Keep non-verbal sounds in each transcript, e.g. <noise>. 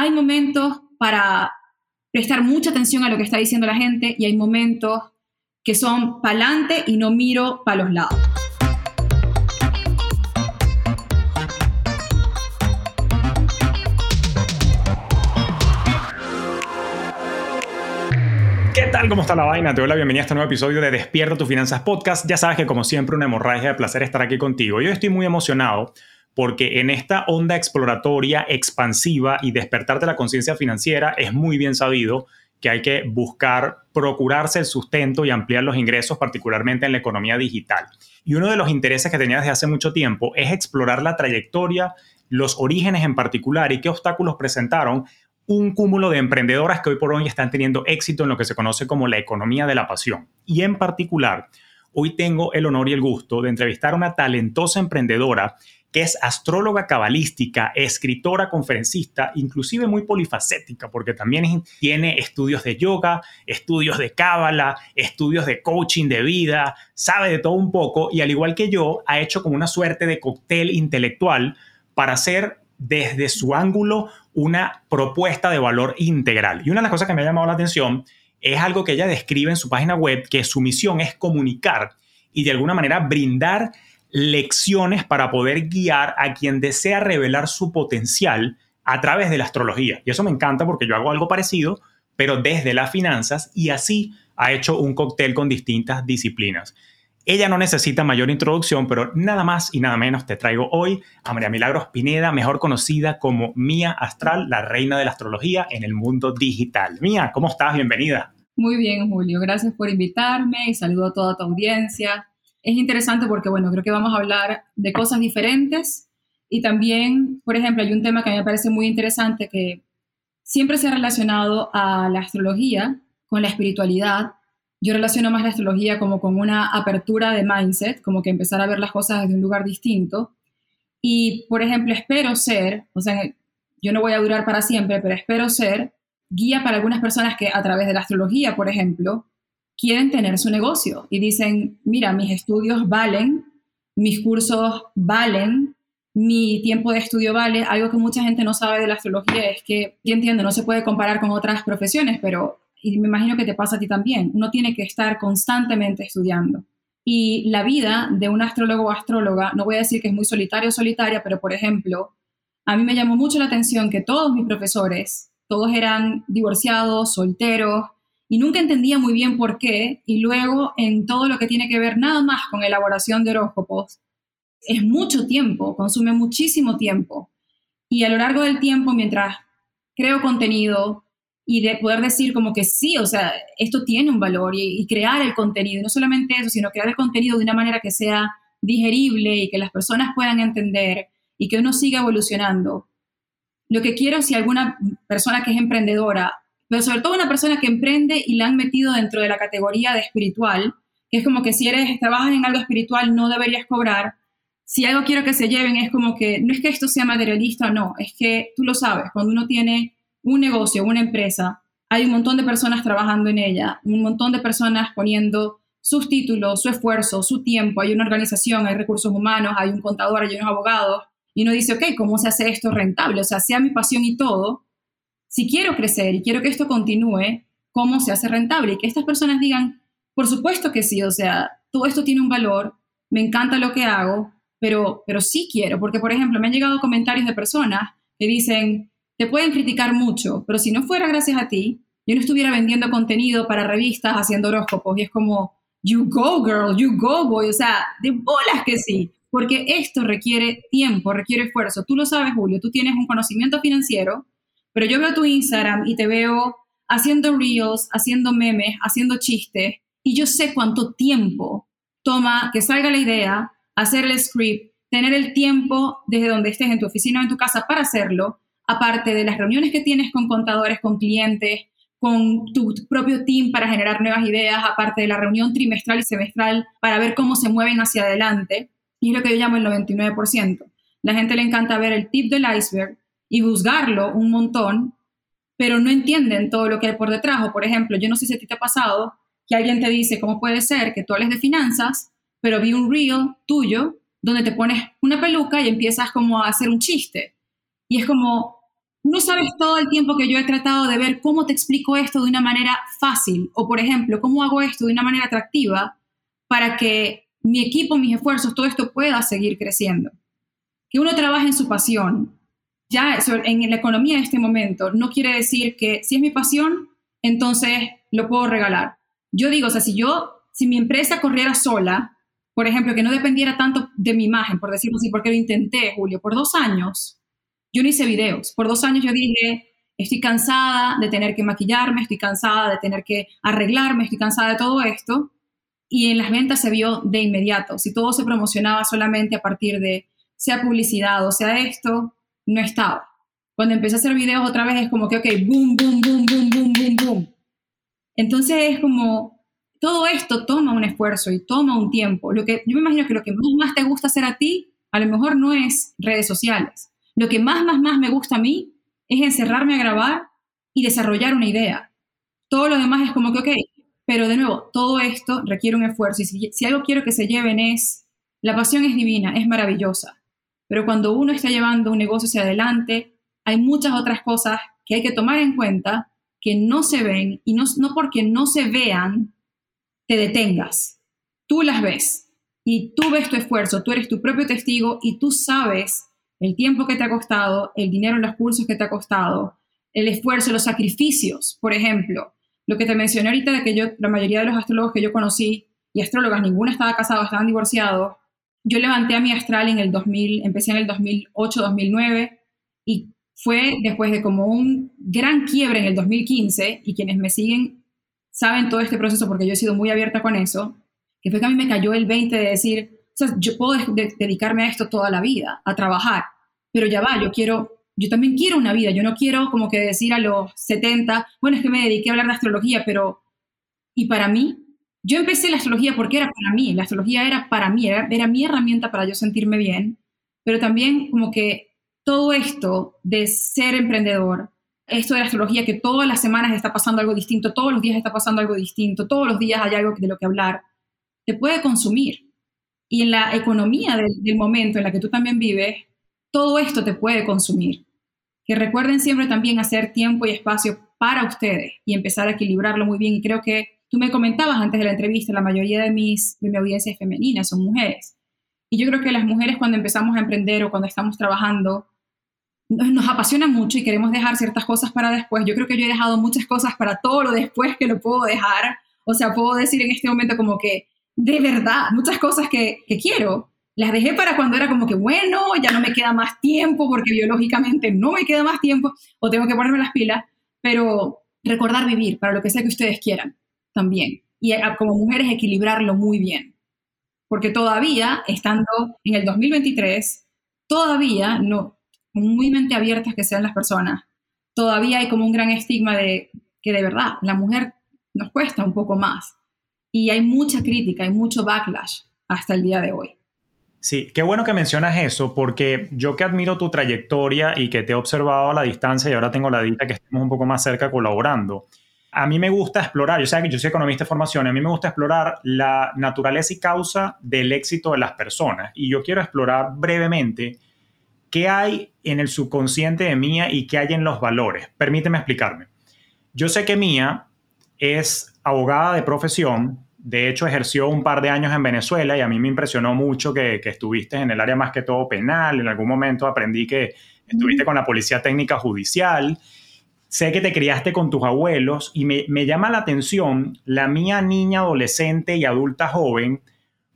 hay momentos para prestar mucha atención a lo que está diciendo la gente y hay momentos que son para adelante y no miro para los lados. ¿Qué tal? ¿Cómo está la vaina? Te doy la bienvenida a este nuevo episodio de Despierta tus finanzas podcast. Ya sabes que como siempre una hemorragia de placer estar aquí contigo. Yo estoy muy emocionado porque en esta onda exploratoria, expansiva y despertarte la conciencia financiera es muy bien sabido que hay que buscar procurarse el sustento y ampliar los ingresos, particularmente en la economía digital. Y uno de los intereses que tenía desde hace mucho tiempo es explorar la trayectoria, los orígenes en particular y qué obstáculos presentaron un cúmulo de emprendedoras que hoy por hoy están teniendo éxito en lo que se conoce como la economía de la pasión. Y en particular, hoy tengo el honor y el gusto de entrevistar a una talentosa emprendedora que es astróloga cabalística, escritora, conferencista, inclusive muy polifacética, porque también tiene estudios de yoga, estudios de cábala, estudios de coaching de vida, sabe de todo un poco y al igual que yo, ha hecho como una suerte de cóctel intelectual para hacer desde su ángulo una propuesta de valor integral. Y una de las cosas que me ha llamado la atención es algo que ella describe en su página web, que su misión es comunicar y de alguna manera brindar lecciones para poder guiar a quien desea revelar su potencial a través de la astrología. Y eso me encanta porque yo hago algo parecido, pero desde las finanzas y así ha hecho un cóctel con distintas disciplinas. Ella no necesita mayor introducción, pero nada más y nada menos te traigo hoy a María Milagros Pineda, mejor conocida como Mía Astral, la reina de la astrología en el mundo digital. Mía, ¿cómo estás? Bienvenida. Muy bien, Julio. Gracias por invitarme y saludo a toda tu audiencia es interesante porque, bueno, creo que vamos a hablar de cosas diferentes y también, por ejemplo, hay un tema que a mí me parece muy interesante que siempre se ha relacionado a la astrología con la espiritualidad. Yo relaciono más la astrología como con una apertura de mindset, como que empezar a ver las cosas desde un lugar distinto. Y, por ejemplo, espero ser, o sea, yo no voy a durar para siempre, pero espero ser guía para algunas personas que a través de la astrología, por ejemplo, quieren tener su negocio y dicen, mira, mis estudios valen, mis cursos valen, mi tiempo de estudio vale. Algo que mucha gente no sabe de la astrología es que, yo entiendo, no se puede comparar con otras profesiones, pero me imagino que te pasa a ti también, uno tiene que estar constantemente estudiando. Y la vida de un astrólogo o astróloga, no voy a decir que es muy solitario o solitaria, pero por ejemplo, a mí me llamó mucho la atención que todos mis profesores, todos eran divorciados, solteros, y nunca entendía muy bien por qué. Y luego en todo lo que tiene que ver nada más con elaboración de horóscopos, es mucho tiempo, consume muchísimo tiempo. Y a lo largo del tiempo, mientras creo contenido y de poder decir como que sí, o sea, esto tiene un valor y, crear el contenido, y no solamente eso, sino crear el contenido de una manera que sea digerible y que las personas puedan entender y que uno siga evolucionando. Lo que quiero, si alguna persona que es emprendedora pero sobre todo una persona que emprende y la han metido dentro de la categoría de espiritual, que es como que si eres, trabajas en algo espiritual no deberías cobrar. Si algo quiero que se lleven es como que no es que esto sea materialista o no, es que tú lo sabes, cuando uno tiene un negocio, una empresa, hay un montón de personas trabajando en ella, un montón de personas poniendo sus títulos, su esfuerzo, su tiempo, hay una organización, hay recursos humanos, hay un contador, hay unos abogados, y uno dice, ok, ¿cómo se hace esto rentable? O sea, sea mi pasión y todo, si quiero crecer y quiero que esto continúe, ¿cómo se hace rentable? Y que estas personas digan, por supuesto que sí, o sea, todo esto tiene un valor, me encanta lo que hago, pero, pero sí quiero, porque por ejemplo me han llegado comentarios de personas que dicen, te pueden criticar mucho, pero si no fuera gracias a ti, yo no estuviera vendiendo contenido para revistas haciendo horóscopos y es como, you go girl, you go boy, o sea, de bolas que sí, porque esto requiere tiempo, requiere esfuerzo. Tú lo sabes, Julio, tú tienes un conocimiento financiero pero yo veo tu Instagram y te veo haciendo reels, haciendo memes, haciendo chistes, y yo sé cuánto tiempo toma que salga la idea, hacer el script, tener el tiempo desde donde estés en tu oficina o en tu casa para hacerlo, aparte de las reuniones que tienes con contadores, con clientes, con tu propio team para generar nuevas ideas, aparte de la reunión trimestral y semestral para ver cómo se mueven hacia adelante. Y es lo que yo llamo el 99%. La gente le encanta ver el tip del iceberg, y juzgarlo un montón, pero no entienden todo lo que hay por detrás. O, por ejemplo, yo no sé si a ti te ha pasado que alguien te dice, ¿cómo puede ser que tú hables de finanzas, pero vi un reel tuyo donde te pones una peluca y empiezas como a hacer un chiste? Y es como, no sabes todo el tiempo que yo he tratado de ver cómo te explico esto de una manera fácil o, por ejemplo, cómo hago esto de una manera atractiva para que mi equipo, mis esfuerzos, todo esto pueda seguir creciendo. Que uno trabaje en su pasión, ya en la economía de este momento, no quiere decir que si es mi pasión, entonces lo puedo regalar. Yo digo, o sea, si yo, si mi empresa corriera sola, por ejemplo, que no dependiera tanto de mi imagen, por decirlo así, porque lo intenté, Julio, por dos años, yo no hice videos. Por dos años yo dije, estoy cansada de tener que maquillarme, estoy cansada de tener que arreglarme, estoy cansada de todo esto. Y en las ventas se vio de inmediato. Si todo se promocionaba solamente a partir de, sea publicidad o sea esto, no estaba. Cuando empecé a hacer videos otra vez es como que, ok, boom, boom, boom, boom, boom, boom, boom. Entonces es como, todo esto toma un esfuerzo y toma un tiempo. Lo que, yo me imagino que lo que más te gusta hacer a ti, a lo mejor no es redes sociales lo que más, más, más me gusta a mí es encerrarme a grabar y desarrollar una idea. Todo lo demás es como que, ok, pero de nuevo, todo esto requiere un esfuerzo y si, algo quiero que se lleven es, la pasión es divina, es maravillosa, pero cuando uno está llevando un negocio hacia adelante, hay muchas otras cosas que hay que tomar en cuenta que no se ven y no, no porque no se vean, te detengas. Tú las ves y tú ves tu esfuerzo, tú eres tu propio testigo y tú sabes el tiempo que te ha costado, el dinero en los cursos que te ha costado, el esfuerzo, los sacrificios. Por ejemplo, lo que te mencioné ahorita de que la mayoría de los astrólogos que yo conocí, y astrólogas, ninguna estaba casado, estaban divorciados. Yo levanté a mi astral en el 2000, empecé en el 2008, 2009, y fue después de como un gran quiebre en el 2015, y quienes me siguen saben todo este proceso porque yo he sido muy abierta con eso, que fue que a mí me cayó el 20 de decir, yo puedo dedicarme a esto toda la vida, a trabajar, pero ya va, yo quiero, yo también quiero una vida, yo no quiero como que decir a los 70, bueno, es que me dediqué a hablar de astrología, pero, ¿y para mí? Yo empecé la astrología porque era para mí, la astrología era para mí, era, era mi herramienta para yo sentirme bien, pero también como que todo esto de ser emprendedor, esto de la astrología, que todas las semanas está pasando algo distinto, todos los días está pasando algo distinto, todos los días hay algo de lo que hablar, te puede consumir y en la economía del, momento en la que tú también vives, todo esto te puede consumir. Que recuerden siempre también hacer tiempo y espacio para ustedes y empezar a equilibrarlo muy bien. Y creo que tú me comentabas antes de la entrevista, la mayoría de, mis, de mi audiencia es femenina, son mujeres. Y yo creo que las mujeres cuando empezamos a emprender o cuando estamos trabajando, nos apasiona mucho y queremos dejar ciertas cosas para después. Yo creo que yo he dejado muchas cosas para todo lo después que lo puedo dejar. O sea, puedo decir en este momento como que de verdad, muchas cosas que, quiero, las dejé para cuando era como que, bueno, ya no me queda más tiempo porque biológicamente no me queda más tiempo o tengo que ponerme las pilas, pero recordar vivir para lo que sea que ustedes quieran también. Y como mujeres equilibrarlo muy bien. Porque todavía, estando en el 2023, todavía, no, muy mente abiertas que sean las personas, todavía hay como un gran estigma de que de verdad la mujer nos cuesta un poco más y hay mucha crítica, hay mucho backlash hasta el día de hoy. Sí, qué bueno que mencionas eso, porque yo que admiro tu trayectoria y que te he observado a la distancia y ahora tengo la dicha que estemos un poco más cerca colaborando. A mí me gusta explorar, yo sé que yo soy economista de formación, a mí me gusta explorar la naturaleza y causa del éxito de las personas. Y yo quiero explorar brevemente qué hay en el subconsciente de Mía y qué hay en los valores. Permíteme explicarme. Yo sé que Mía es abogada de profesión. De hecho, ejerció un par de años en Venezuela y a mí me impresionó mucho que, estuviste en el área más que todo penal. En algún momento aprendí que estuviste con la Policía Técnica Judicial. Sé que te criaste con tus abuelos y me, me llama la atención la mía niña, adolescente y adulta joven.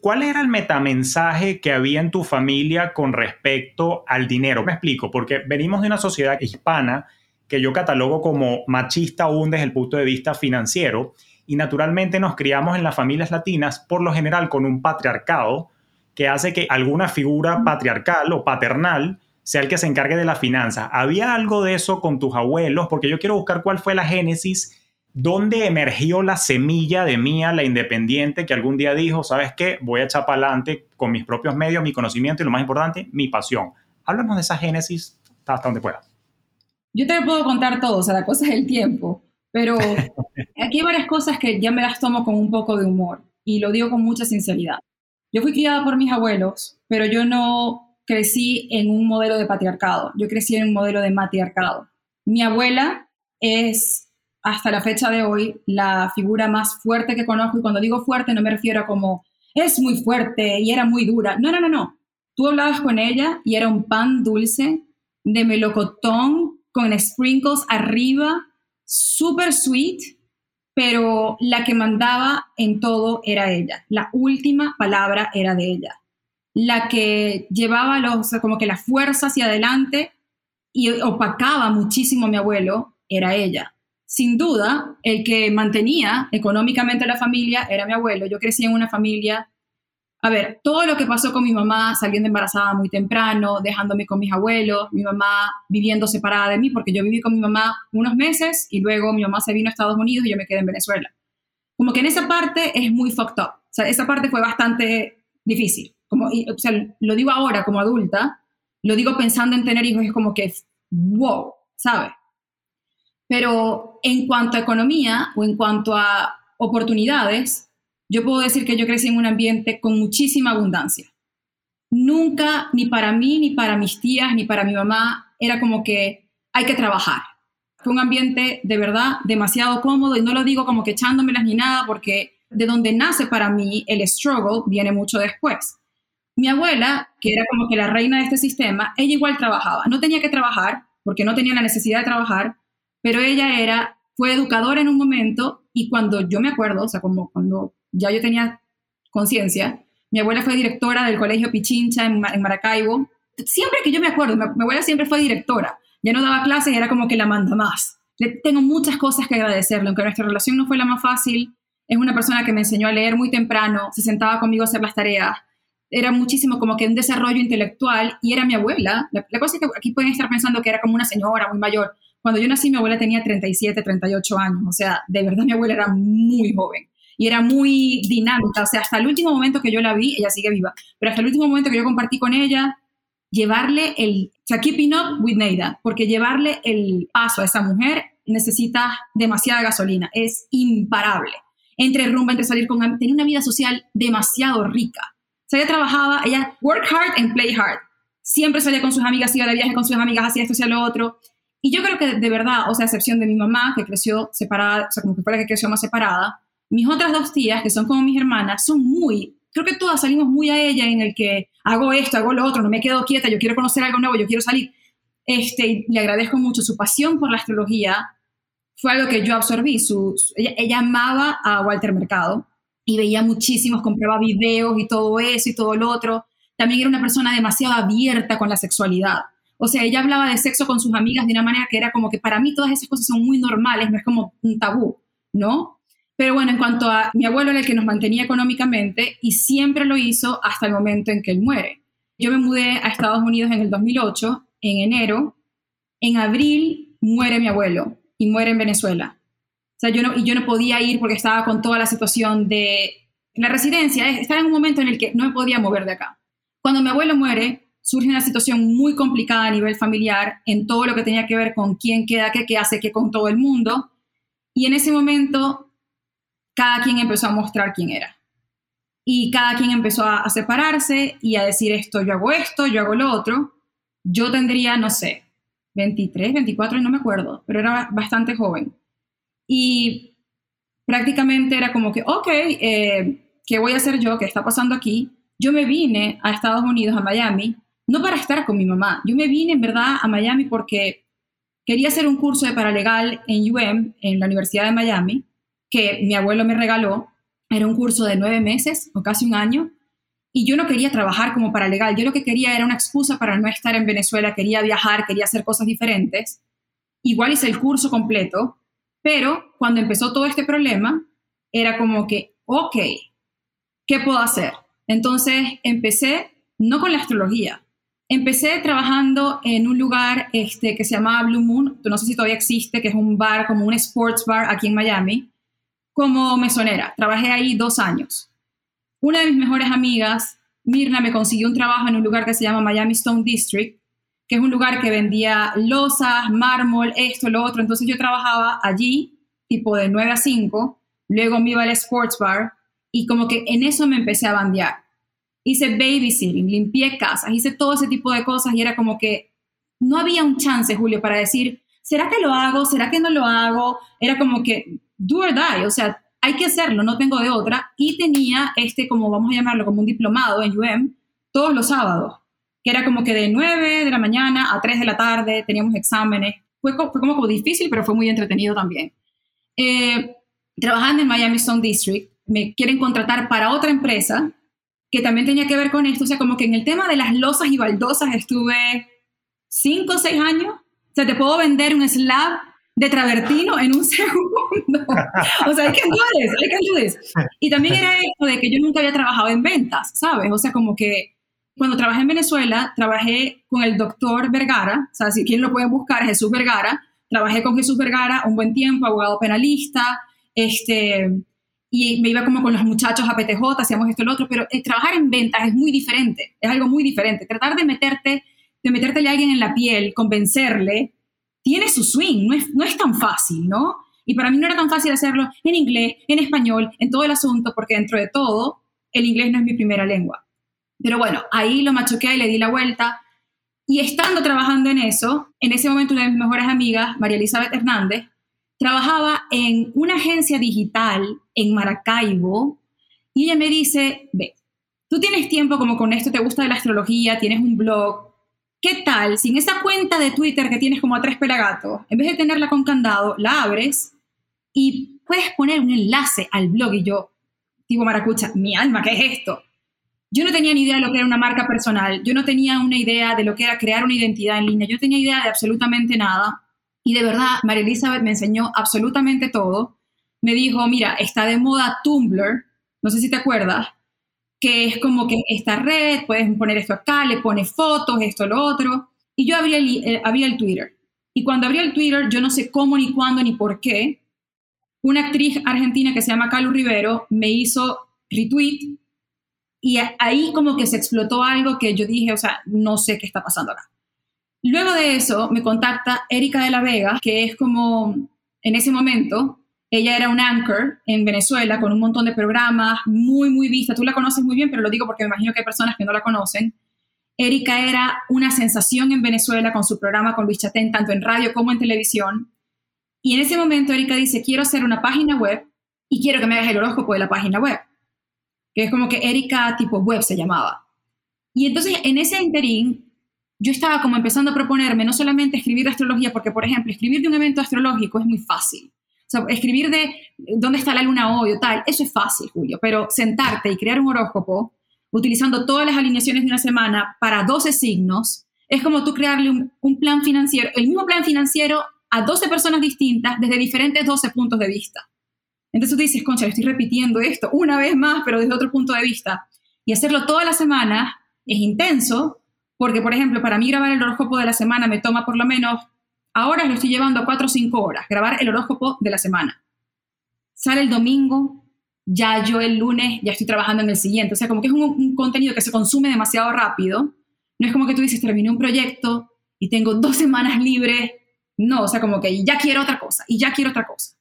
¿Cuál era el metamensaje que había en tu familia con respecto al dinero? Me explico, porque venimos de una sociedad hispana que yo catalogo como machista aún desde el punto de vista financiero. Y naturalmente nos criamos en las familias latinas, por lo general con un patriarcado, que hace que alguna figura patriarcal o paternal sea el que se encargue de la finanza. ¿Había algo de eso con tus abuelos? Porque yo quiero buscar cuál fue la génesis, dónde emergió la semilla de Mía, la independiente, que algún día dijo, ¿sabes qué? Voy a echar para adelante con mis propios medios, mi conocimiento y lo más importante, mi pasión. Háblanos de esa génesis hasta donde pueda. Yo te puedo contar todo, o sea, la cosa es el tiempo, pero <laughs> aquí hay varias cosas que ya me las tomo con un poco de humor y lo digo con mucha sinceridad. Yo fui criada por mis abuelos, pero yo no crecí en un modelo de patriarcado, yo crecí en un modelo de matriarcado. Mi abuela es hasta la fecha de hoy la figura más fuerte que conozco y cuando digo fuerte no me refiero a como es muy fuerte y era muy dura. No, no, no, no. Tú hablabas con ella y era un pan dulce de melocotón con sprinkles arriba, super sweet, pero la que mandaba en todo era ella. La última palabra era de ella. La que llevaba los, como que la fuerza hacia adelante y opacaba muchísimo a mi abuelo era ella. Sin duda, el que mantenía económicamente la familia era mi abuelo. Yo crecí en una familia a ver, todo lo que pasó con mi mamá saliendo embarazada muy temprano, dejándome con mis abuelos, mi mamá viviendo separada de mí, porque yo viví con mi mamá unos meses y luego mi mamá se vino a Estados Unidos y yo me quedé en Venezuela. Como que en esa parte es muy fucked up. O sea, esa parte fue bastante difícil. Como, o sea, lo digo ahora como adulta, lo digo pensando en tener hijos, es como que, wow, ¿sabes? Pero en cuanto a economía o en cuanto a oportunidades, yo puedo decir que yo crecí en un ambiente con muchísima abundancia. Nunca, ni para mí, ni para mis tías, ni para mi mamá, era como que hay que trabajar. Fue un ambiente de verdad demasiado cómodo y no lo digo como que echándomelas ni nada porque de donde nace para mí el struggle viene mucho después. Mi abuela, que era como que la reina de este sistema, ella igual trabajaba. No tenía que trabajar porque no tenía la necesidad de trabajar, pero ella era, fue educadora en un momento y cuando yo me acuerdo, o sea, como cuando ya yo tenía conciencia. Mi abuela fue directora del Colegio Pichincha en, Maracaibo. Siempre que yo me acuerdo, mi, abuela siempre fue directora. Ya no daba clases era como que la manda más. Le tengo muchas cosas que agradecerle, aunque nuestra relación no fue la más fácil. Es una persona que me enseñó a leer muy temprano, se sentaba conmigo a hacer las tareas. Era muchísimo como que un desarrollo intelectual y era mi abuela. La, la cosa es que aquí pueden estar pensando que era como una señora muy mayor. Cuando yo nací, mi abuela tenía 37, 38 años. O sea, de verdad mi abuela era muy joven y era muy dinámica, o sea, hasta el último momento que yo la vi, ella sigue viva, pero hasta el último momento que yo compartí con ella, llevarle el, o sea, keeping up with Neida, porque llevarle el paso a esa mujer necesita demasiada gasolina, es imparable. Entre rumba, entre salir con... Tenía una vida social demasiado rica. Ella trabajaba, ella work hard and play hard. Siempre salía con sus amigas, iba de viaje con sus amigas, hacía esto, hacía lo otro. Y yo creo que de verdad, o sea, a excepción de mi mamá, que creció separada, o sea, como que fue la que creció más separada, mis otras dos tías, que son como mis hermanas, son muy, creo que todas salimos muy a ella en el que hago esto, hago lo otro, no me quedo quieta, yo quiero conocer algo nuevo, yo quiero salir. Este, le agradezco mucho su pasión por la astrología, fue algo que yo absorbí. Su, ella, amaba a Walter Mercado y veía muchísimos, compraba videos y todo eso y todo lo otro. También era una persona demasiado abierta con la sexualidad. O sea, ella hablaba de sexo con sus amigas de una manera que era como que para mí todas esas cosas son muy normales, no es como un tabú, ¿no? Pero bueno, en cuanto a mi abuelo el que nos mantenía económicamente y siempre lo hizo hasta el momento en que él muere. Yo me mudé a Estados Unidos en el 2008, en enero. En abril muere mi abuelo y muere en Venezuela. Y yo no podía ir porque estaba con toda la situación de la residencia. Estaba en un momento en el que no me podía mover de acá. Cuando mi abuelo muere, surge una situación muy complicada a nivel familiar en todo lo que tenía que ver con quién queda qué, qué hace qué con todo el mundo. Y en ese momento cada quien empezó a mostrar quién era. Y cada quien empezó a, separarse y a decir esto, yo hago esto, yo hago lo otro. Yo tendría, no sé, 23, 24, no me acuerdo, pero era bastante joven. Y prácticamente era como que, ok, eh, ¿qué voy a hacer yo? ¿Qué está pasando aquí? Yo me vine a Estados Unidos, a Miami, no para estar con mi mamá. Yo me vine en verdad a Miami porque quería hacer un curso de paralegal en UM, en la Universidad de Miami, que mi abuelo me regaló. Era un curso de nueve meses o casi un año. Y yo no quería trabajar como paralegal. Yo lo que quería era una excusa para no estar en Venezuela. Quería viajar, quería hacer cosas diferentes. Igual hice el curso completo. Pero cuando empezó todo este problema, era como que, ok, ¿qué puedo hacer? Entonces empecé, no con la astrología, empecé trabajando en un lugar este, que se llamaba Blue Moon, no sé si todavía existe, que es un bar, como un sports bar aquí en Miami, como mesonera. Trabajé ahí dos años. Una de mis mejores amigas, Mirna, me consiguió un trabajo en un lugar que se llama Miami Stone District, que es un lugar que vendía losas, mármol, esto, lo otro. Entonces yo trabajaba allí, tipo de 9 a 5, luego me iba al sports bar y como que en eso me empecé a bandear. Hice babysitting, limpié casas, hice todo ese tipo de cosas y era como que no había un chance, Julio, para decir, ¿será que lo hago? ¿Será que no lo hago? Era como que, do or die, o sea, hay que hacerlo, no tengo de otra. Y tenía este, como vamos a llamarlo, como un diplomado en UM todos los sábados, que era como que de 9 de la mañana a 3 de la tarde, teníamos exámenes. Fue, fue como, como difícil, pero fue muy entretenido también. Eh, trabajando en Miami Stone District, me quieren contratar para otra empresa que también tenía que ver con esto. O sea, como que en el tema de las losas y baldosas estuve 5 o 6 años. O sea, te puedo vender un slab de travertino en un <laughs> segundo. o sea, hay que do hay que Y también era esto de que yo nunca había trabajado en ventas, ¿sabes? O sea, como que cuando trabajé en Venezuela, trabajé con el doctor Vergara, o sea, si quien lo puede buscar, Jesús Vergara, trabajé con Jesús Vergara un buen tiempo, abogado penalista, este, y me iba como con los muchachos a PTJ, hacíamos esto y lo otro, pero trabajar en ventas es muy diferente, es algo muy diferente. Tratar de meterte, de meterte a alguien en la piel, convencerle, tiene su swing, no es, no es tan fácil, ¿no? Y para mí no era tan fácil hacerlo en inglés, en español, en todo el asunto, porque dentro de todo, el inglés no es mi primera lengua. Pero bueno, ahí lo machuqué y le di la vuelta. Y estando trabajando en eso, en ese momento una de mis mejores amigas, María Elizabeth Hernández, trabajaba en una agencia digital en Maracaibo y ella me dice, ve, tú tienes tiempo como con esto, te gusta la astrología, tienes un blog, ¿qué tal si en esa cuenta de Twitter que tienes como a tres pelagatos, en vez de tenerla con candado, la abres y puedes poner un enlace al blog y yo, tipo Maracucha, mi alma, ¿qué es esto? Yo no tenía ni idea de lo que era una marca personal, yo no tenía una idea de lo que era crear una identidad en línea, yo tenía idea de absolutamente nada. Y de verdad, María Elizabeth me enseñó absolutamente todo. Me dijo, mira, está de moda Tumblr, no sé si te acuerdas, que es como que esta red, puedes poner esto acá, le pones fotos, esto, lo otro. Y yo abrí el, eh, abrí el Twitter. Y cuando abrí el Twitter, yo no sé cómo, ni cuándo, ni por qué, una actriz argentina que se llama Calu Rivero me hizo retweet y ahí como que se explotó algo que yo dije, o sea, no sé qué está pasando acá. Luego de eso me contacta Erika de la Vega, que es como, en ese momento, ella era un anchor en Venezuela con un montón de programas, muy, muy vista. Tú la conoces muy bien, pero lo digo porque me imagino que hay personas que no la conocen. Erika era una sensación en Venezuela con su programa con Luis Chatén, tanto en radio como en televisión. Y en ese momento Erika dice, quiero hacer una página web y quiero que me hagas el horóscopo de la página web que es como que Erika tipo web se llamaba. Y entonces en ese interín yo estaba como empezando a proponerme no solamente escribir astrología, porque por ejemplo, escribir de un evento astrológico es muy fácil. Escribir de dónde está la luna hoy o tal, eso es fácil, Julio, pero sentarte y crear un horóscopo utilizando todas las alineaciones de una semana para 12 signos, es como tú crearle un, un plan financiero, el mismo plan financiero a 12 personas distintas desde diferentes 12 puntos de vista. Entonces tú dices, concha, estoy repitiendo esto una vez más, pero desde otro punto de vista. Y hacerlo toda la semana es intenso, porque, por ejemplo, para mí grabar el horóscopo de la semana me toma por lo menos, ahora lo estoy llevando a 4 o 5 horas, grabar el horóscopo de la semana. Sale el domingo, ya yo el lunes ya estoy trabajando en el siguiente. O sea, como que es un, un contenido que se consume demasiado rápido. No es como que tú dices, terminé un proyecto y tengo dos <laughs> semanas libres. No, o sea, como que ya quiero otra cosa y ya quiero otra cosa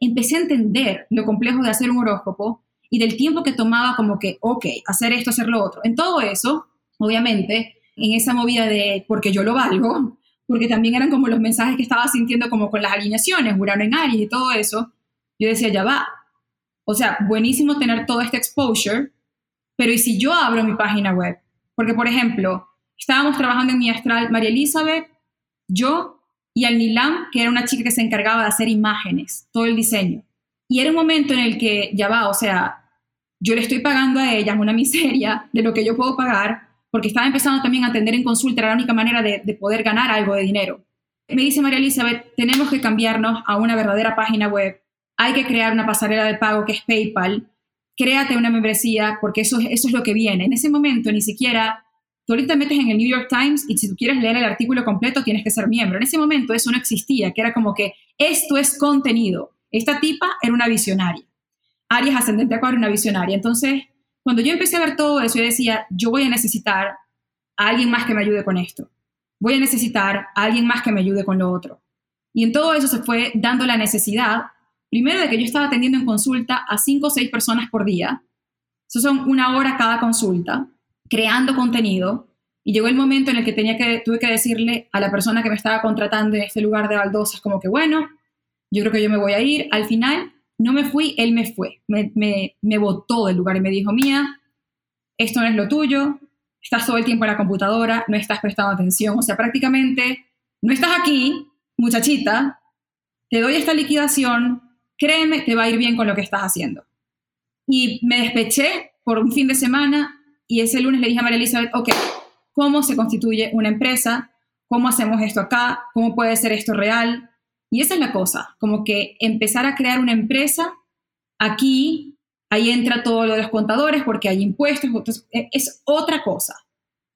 empecé a entender lo complejo de hacer un horóscopo y del tiempo que tomaba como que, ok, hacer esto, hacer lo otro. En todo eso, obviamente, en esa movida de porque yo lo valgo, porque también eran como los mensajes que estaba sintiendo como con las alineaciones, Urano en Aries y todo eso, yo decía, ya va. O sea, buenísimo tener todo este exposure, pero ¿y si yo abro mi página web? Porque, por ejemplo, estábamos trabajando en mi astral María Elizabeth, yo y al Nilam, que era una chica que se encargaba de hacer imágenes, todo el diseño. Y era un momento en el que, ya va, o sea, yo le estoy pagando a ellas una miseria de lo que yo puedo pagar, porque estaba empezando también a atender en consulta, era la única manera de, de poder ganar algo de dinero. Me dice María Elizabeth, tenemos que cambiarnos a una verdadera página web, hay que crear una pasarela de pago que es PayPal, créate una membresía, porque eso, eso es lo que viene. En ese momento ni siquiera Tú ahorita metes en el New York Times y si tú quieres leer el artículo completo tienes que ser miembro. En ese momento eso no existía, que era como que esto es contenido. Esta tipa era una visionaria. Aries ascendente Acuario, una visionaria. Entonces, cuando yo empecé a ver todo eso, yo decía, yo voy a necesitar a alguien más que me ayude con esto. Voy a necesitar a alguien más que me ayude con lo otro. Y en todo eso se fue dando la necesidad, primero de que yo estaba atendiendo en consulta a cinco o seis personas por día. Eso son una hora cada consulta creando contenido, Y llegó el momento en el que, tenía que tuve que decirle a la persona que me estaba contratando en este lugar de baldosas como que, bueno, yo creo que yo me voy a ir. Al final, no me fui, él me fue. Me, me, me botó del lugar y me dijo, mía, esto no es lo tuyo, estás todo el tiempo en la computadora, no estás prestando atención. O sea, prácticamente, no estás aquí, muchachita, te doy esta liquidación, créeme, te va a ir bien con lo que estás haciendo. Y me despeché por un fin de semana y ese lunes le dije a María Elizabeth, ok, ¿cómo se constituye una empresa? ¿Cómo hacemos esto acá? ¿Cómo puede ser esto real? Y esa es la cosa, como que empezar a crear una empresa aquí, ahí entra todo lo de los contadores porque hay impuestos, e, es otra cosa.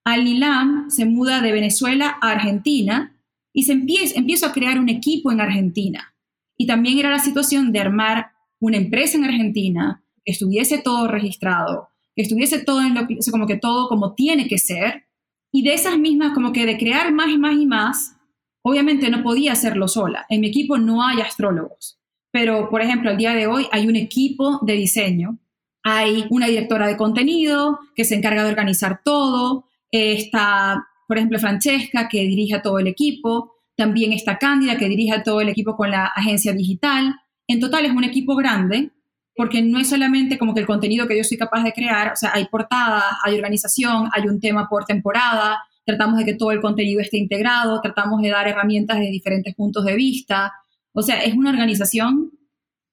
Al Nilam se muda de Venezuela a Argentina y se empieza, a crear un equipo en Argentina. Y también era la situación de armar una empresa en Argentina, que estuviese todo registrado, que estuviese todo en lo como que todo como tiene que ser. Y de esas mismas, como que de crear más y más y más, Obviamente no podía hacerlo sola. En mi equipo no hay astrólogos. Pero, por ejemplo, al día de hoy hay un equipo de diseño. Hay una directora de contenido que se encarga de organizar todo. está, por ejemplo, Francesca, que dirige a todo el equipo. También está Cándida, que dirige a todo el equipo con la agencia digital. En total es un equipo grande porque no es solamente como que el contenido que yo soy capaz de crear, o sea, hay portada, hay organización, hay un tema por temporada, tratamos de que todo el contenido esté integrado, tratamos de dar herramientas de diferentes puntos de vista. O sea, es una organización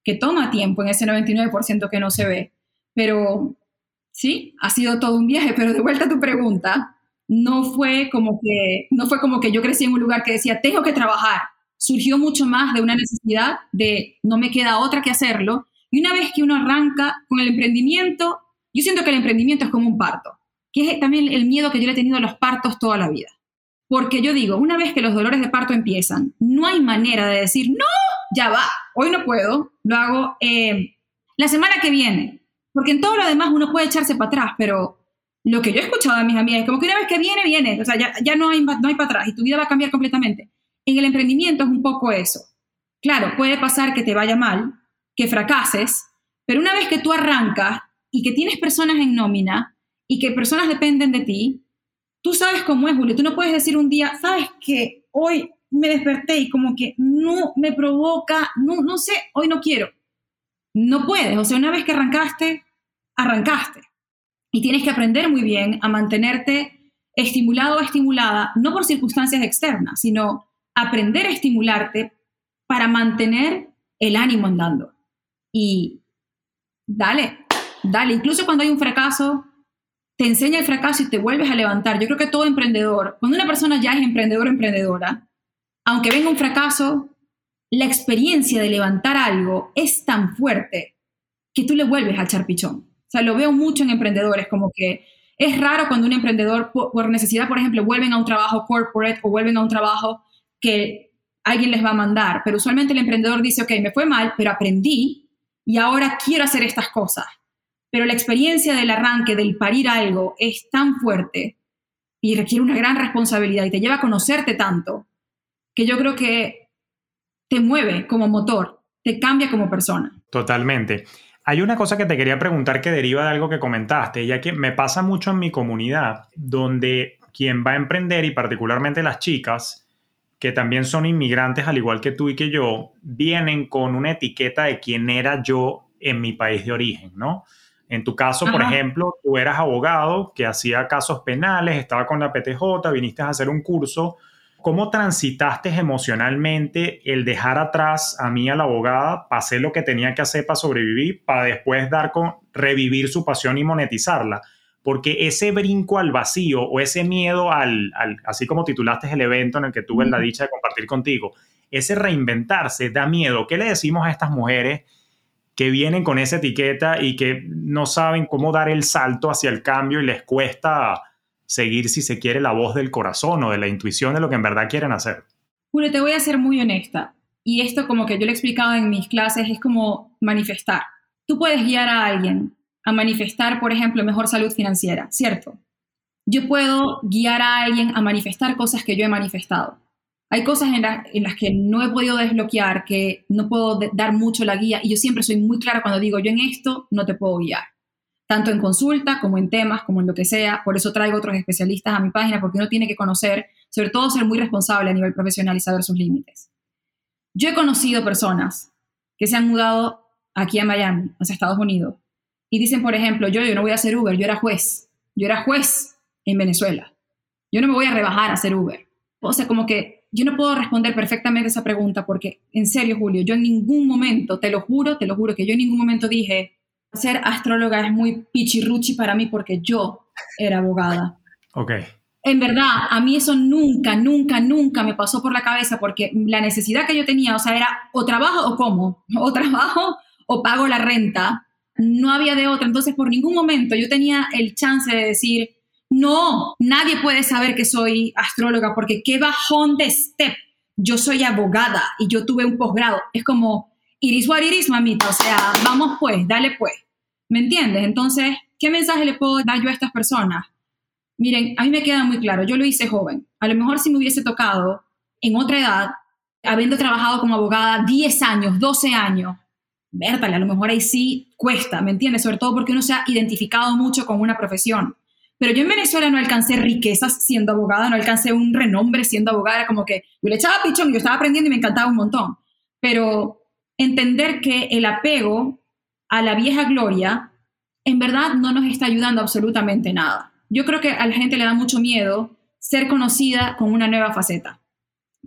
que toma tiempo en ese 99% que no se ve. Pero sí, ha sido todo un viaje, pero de vuelta a tu pregunta, no fue como que, no fue como que yo crecí en un lugar que decía, tengo que trabajar. Surgió mucho más de una necesidad de no me queda otra que hacerlo. Y una vez que uno arranca con el emprendimiento, yo siento que el emprendimiento es como un parto que es también el miedo que yo le he tenido a los partos toda la vida. Porque yo digo, una vez que los dolores de parto empiezan, no hay manera de decir, no, ya va, hoy no puedo, lo hago eh, la semana que viene. Porque en todo lo demás uno puede echarse para atrás, pero lo que yo he escuchado de mis amigas es como que una vez que viene, viene, o sea, ya, ya no, hay, no hay para atrás y tu vida va a cambiar completamente. En el emprendimiento es un poco eso. Claro, puede pasar que te vaya mal, que fracases, pero una vez que tú arrancas y que tienes personas en nómina, y que personas dependen de ti, tú sabes cómo es, Julio. Tú no puedes decir un día, sabes que hoy me desperté y como que no me provoca, no, no sé, hoy no quiero. No puedes. O sea, una vez que arrancaste, arrancaste. Y tienes que aprender muy bien a mantenerte estimulado o estimulada, no por circunstancias externas, sino aprender a estimularte para mantener el ánimo andando. Y dale, dale. Incluso cuando hay un fracaso, te enseña el fracaso y te vuelves a levantar. Yo creo que todo emprendedor, cuando una persona ya es emprendedor o emprendedora, aunque venga un fracaso, la experiencia de levantar algo es tan fuerte que tú le vuelves a echar pichón. O sea, lo veo mucho en emprendedores, como que es raro cuando un emprendedor, por, necesidad, por ejemplo, vuelven a un trabajo corporate o vuelven a un trabajo que alguien les va a mandar, pero usualmente el emprendedor dice, ok, me fue mal, pero aprendí y ahora quiero hacer estas cosas pero la experiencia del arranque, del parir algo, es tan fuerte y requiere una gran responsabilidad y te lleva a conocerte tanto, que yo creo que te mueve como motor, te cambia como persona. Totalmente. Hay una cosa que te quería preguntar que deriva de algo que comentaste, ya que me pasa mucho en mi comunidad, donde quien va a emprender y particularmente las chicas, que también son inmigrantes al igual que tú y que yo, vienen con una etiqueta de quién era yo en mi país de origen, ¿no? En tu caso, por ejemplo, tú eras abogado que hacía casos penales, estaba con la PTJ, viniste a hacer un curso. ¿Cómo transitaste emocionalmente el dejar atrás a mí, a la abogada, pasé lo que tenía que hacer para sobrevivir, para después dar con revivir su pasión y monetizarla? Porque ese brinco al vacío o ese miedo al, al así como titulaste el evento en el que tuve la dicha de compartir contigo, ese reinventarse da miedo. ¿Qué le decimos a estas mujeres que vienen con esa etiqueta y que no saben cómo dar el salto hacia el cambio y les cuesta seguir, si se quiere, la voz del corazón o de la intuición de lo que en verdad quieren hacer. Julio, te voy a ser muy honesta. Y esto, como que yo lo he explicado en mis clases, es como manifestar. Tú puedes guiar a alguien a manifestar, por ejemplo, mejor salud financiera, ¿cierto? Yo puedo guiar a alguien a manifestar cosas que yo he manifestado. Hay cosas en, las que no he podido desbloquear, que no puedo dar mucho la guía y yo siempre soy muy clara cuando digo, yo en esto no te puedo guiar. tanto en consulta como en temas, como en lo que sea. Por eso traigo otros especialistas a mi página, porque uno tiene que conocer, sobre todo ser muy responsable a nivel profesional y saber sus límites. Yo he conocido personas que se han mudado aquí a Miami, hacia Estados Unidos, y dicen, por ejemplo, yo, yo no voy a hacer Uber, yo era juez, yo era juez en Venezuela, yo no me voy a rebajar a hacer Uber. O sea, como que yo no puedo responder perfectamente esa pregunta porque, en serio, Julio, yo en ningún momento, te lo juro, te lo juro, que yo en ningún momento dije, ser astróloga es muy pichirruchi para mí porque yo era abogada. Ok. En verdad, a mí eso nunca, nunca, nunca me pasó por la cabeza porque la necesidad que yo tenía, o sea, era o trabajo o como, o trabajo o pago la renta, no había de otra. Entonces, por ningún momento yo tenía el chance de decir, no, nadie puede saber que soy astróloga porque qué bajón de step. Yo soy abogada y yo tuve un posgrado. Es como, iris what iris, mamita. O sea, vamos pues, dale pues. ¿Me entiendes? Entonces, ¿qué mensaje le puedo dar yo a estas personas? Miren, a mí me queda muy claro, yo lo hice joven. A lo mejor si me hubiese tocado en otra edad, habiendo trabajado como abogada 10 años, 12 años, vértale, a lo mejor ahí sí cuesta, ¿me entiendes? Sobre todo porque uno se ha identificado mucho con una profesión. Pero yo en Venezuela no alcancé riquezas siendo abogada, no alcancé un renombre siendo abogada, como que yo le echaba pichón, yo estaba aprendiendo y me encantaba un montón. Pero entender que el apego a la vieja gloria, en verdad no nos está ayudando absolutamente nada. Yo creo que a la gente le da mucho miedo ser conocida con una nueva faceta.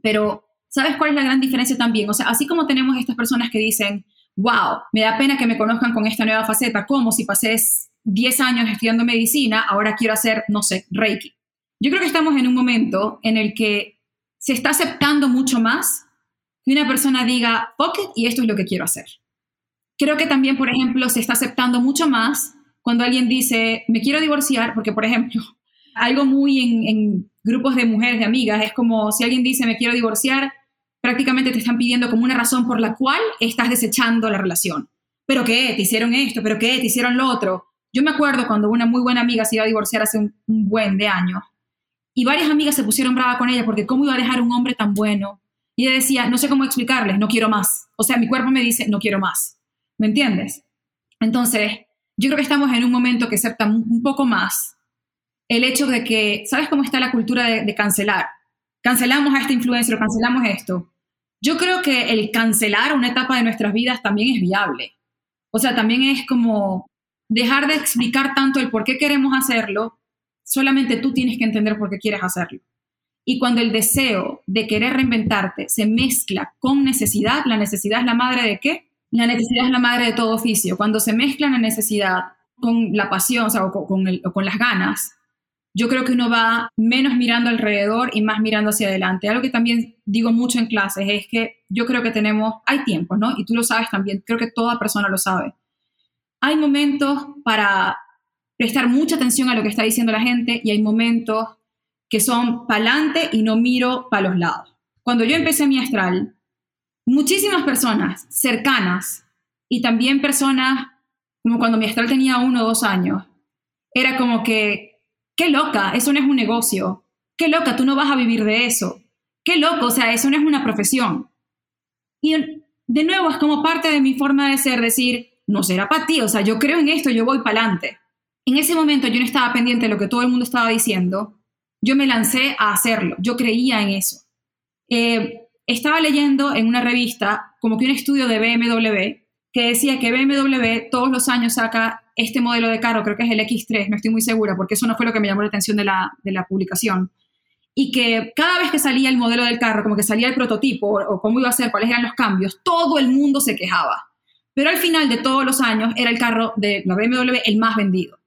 Pero, ¿sabes cuál es la gran diferencia también? O sea, así como tenemos estas personas que dicen, wow, me da pena que me conozcan con esta nueva faceta, como si pasé 10 años estudiando medicina, ahora quiero hacer, no sé, Reiki. Yo creo que estamos en un momento en el que se está aceptando mucho más que una persona diga, ok, y esto es lo que quiero hacer. Creo que también, por ejemplo, se está aceptando mucho más cuando alguien dice, me quiero divorciar, porque, por ejemplo, <laughs> algo muy en, grupos de mujeres, de amigas, es como si alguien dice, me quiero divorciar, prácticamente te están pidiendo como una razón por la cual estás desechando la relación. ¿Pero qué? ¿Te hicieron esto? ¿Pero qué? ¿Te hicieron lo otro? Yo me acuerdo cuando una muy buena amiga se iba a divorciar hace un, buen de años y varias amigas se pusieron brava con ella porque cómo iba a dejar un hombre tan bueno. Y ella decía, no sé cómo explicarles, no quiero más. O sea, mi cuerpo me dice, no quiero más. ¿Me entiendes? Entonces, yo creo que estamos en un momento que acepta un poco más el hecho de que, ¿sabes cómo está la cultura de, cancelar? Cancelamos a este influencer, cancelamos esto. Yo creo que el cancelar una etapa de nuestras vidas también es viable. O sea, también es como dejar de explicar tanto el por qué queremos hacerlo, solamente tú tienes que entender por qué quieres hacerlo. Y cuando el deseo de querer reinventarte se mezcla con necesidad, la necesidad es la madre de qué? La necesidad es la madre de todo oficio. Cuando se mezcla la necesidad con la pasión o, con las ganas, yo creo que uno va menos mirando alrededor y más mirando hacia adelante. Algo que también digo mucho en clases es que yo creo que tenemos, hay tiempos, ¿no? Y tú lo sabes también, creo que toda persona lo sabe. Hay momentos para prestar mucha atención a lo que está diciendo la gente y hay momentos que son para adelante y no miro para los lados. Cuando yo empecé mi astral, muchísimas personas cercanas y también personas como cuando mi astral tenía uno o dos años, era como que, qué loca, eso no es un negocio, qué loca, tú no vas a vivir de eso, qué loco, o sea, eso no es una profesión. Y de nuevo es como parte de mi forma de ser, decir, no será para ti, o sea, yo creo en esto, yo voy para adelante. En ese momento yo no estaba pendiente de lo que todo el mundo estaba diciendo, yo me lancé a hacerlo, yo creía en eso. Eh, estaba leyendo en una revista como que un estudio de BMW que decía que BMW todos los años saca este modelo de carro, creo que es el X3, no estoy muy segura porque eso no fue lo que me llamó la atención de la, de la publicación, y que cada vez que salía el modelo del carro, como que salía el prototipo o, cómo iba a ser, cuáles eran los cambios, todo el mundo se quejaba. Pero al final de todos los años era el carro de la BMW el más vendido.